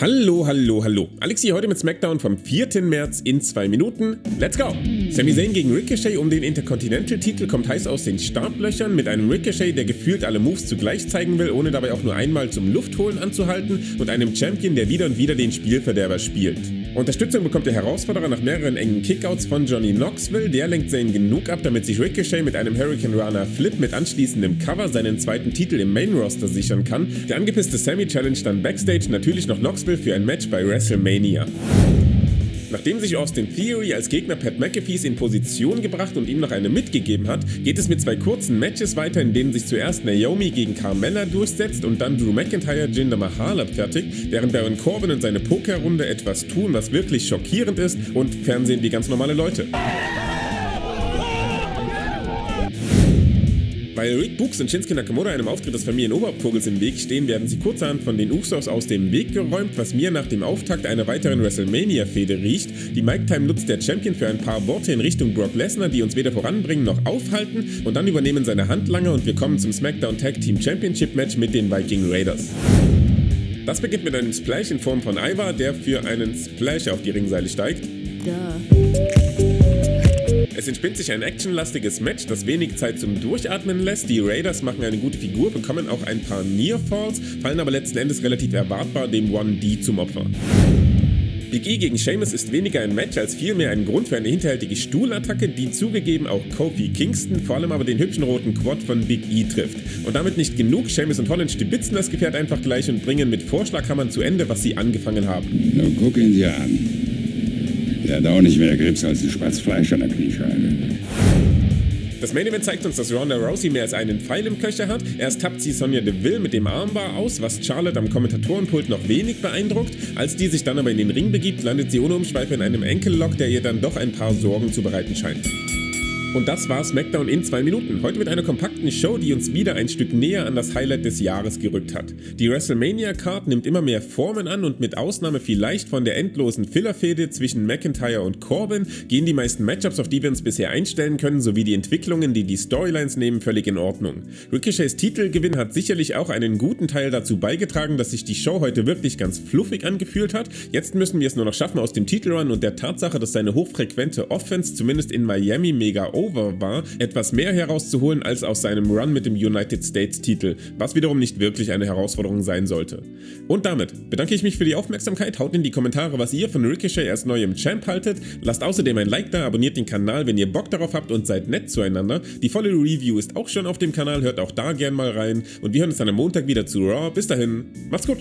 Hallo, hallo, hallo. Alex hier heute mit SmackDown vom 4. März in 2 Minuten. Let's go! Sami Zayn gegen Ricochet um den Intercontinental-Titel kommt heiß aus den Startlöchern mit einem Ricochet, der gefühlt alle Moves zugleich zeigen will, ohne dabei auch nur einmal zum Luftholen anzuhalten und einem Champion, der wieder und wieder den Spielverderber spielt. Unterstützung bekommt der Herausforderer nach mehreren engen Kickouts von Johnny Knoxville. Der lenkt Zayn genug ab, damit sich Ricochet mit einem Hurricane Runner Flip mit anschließendem Cover seinen zweiten Titel im Main Roster sichern kann. Der angepisste Sammy challenge dann Backstage natürlich noch Knoxville für ein Match bei WrestleMania. Nachdem sich Austin Theory als Gegner Pat McAfees in Position gebracht und ihm noch eine mitgegeben hat, geht es mit zwei kurzen Matches weiter, in denen sich zuerst Naomi gegen Carmella durchsetzt und dann Drew McIntyre Jinder Mahal abfertigt, während Baron Corbin und seine Pokerrunde etwas tun, was wirklich schockierend ist und Fernsehen wie ganz normale Leute. Weil Rick Books und Shinsuke Nakamura einem Auftritt des Familienobervogels im Weg stehen, werden sie kurzerhand von den Usos aus dem Weg geräumt, was mir nach dem Auftakt einer weiteren WrestleMania-Fehde riecht. Die Mic Time nutzt der Champion für ein paar Worte in Richtung Brock Lesnar, die uns weder voranbringen noch aufhalten, und dann übernehmen seine Handlanger und wir kommen zum SmackDown Tag Team Championship Match mit den Viking Raiders. Das beginnt mit einem Splash in Form von Ivar, der für einen Splash auf die Ringseile steigt. Duh. Es entspinnt sich ein actionlastiges Match, das wenig Zeit zum Durchatmen lässt. Die Raiders machen eine gute Figur, bekommen auch ein paar Near Falls, fallen aber letzten Endes relativ erwartbar dem 1D zum Opfer. Big E gegen Sheamus ist weniger ein Match als vielmehr ein Grund für eine hinterhältige Stuhlattacke, die zugegeben auch Kofi Kingston, vor allem aber den hübschen roten Quad von Big E trifft. Und damit nicht genug, Sheamus und Holland stibitzen das Gefährt einfach gleich und bringen mit Vorschlaghammern zu Ende, was sie angefangen haben. Nun guck ihn dir an. Der hat auch nicht mehr Grips als ein Spatz an der Kniescheibe. Das Main Event zeigt uns, dass Ronda Rousey mehr als einen Pfeil im Köcher hat. Erst tappt sie Sonja Deville mit dem Armbar aus, was Charlotte am Kommentatorenpult noch wenig beeindruckt. Als die sich dann aber in den Ring begibt, landet sie ohne Umschweife in einem Enkellock, der ihr dann doch ein paar Sorgen zu bereiten scheint. Und das war SmackDown in zwei Minuten. Heute mit einer kompakten Show, die uns wieder ein Stück näher an das Highlight des Jahres gerückt hat. Die WrestleMania-Card nimmt immer mehr Formen an und mit Ausnahme vielleicht von der endlosen Filler-Fehde zwischen McIntyre und Corbin gehen die meisten Matchups, auf die wir uns bisher einstellen können, sowie die Entwicklungen, die die Storylines nehmen, völlig in Ordnung. Ricochets Titelgewinn hat sicherlich auch einen guten Teil dazu beigetragen, dass sich die Show heute wirklich ganz fluffig angefühlt hat. Jetzt müssen wir es nur noch schaffen, aus dem Titelrun und der Tatsache, dass seine hochfrequente Offense zumindest in Miami mega over war, etwas mehr herauszuholen als aus seinem Run mit dem United States Titel, was wiederum nicht wirklich eine Herausforderung sein sollte. Und damit bedanke ich mich für die Aufmerksamkeit, haut in die Kommentare, was ihr von Ricochet als neuem Champ haltet, lasst außerdem ein Like da, abonniert den Kanal, wenn ihr Bock darauf habt und seid nett zueinander. Die volle Review ist auch schon auf dem Kanal, hört auch da gern mal rein und wir hören uns dann am Montag wieder zu Raw. Bis dahin, macht's gut!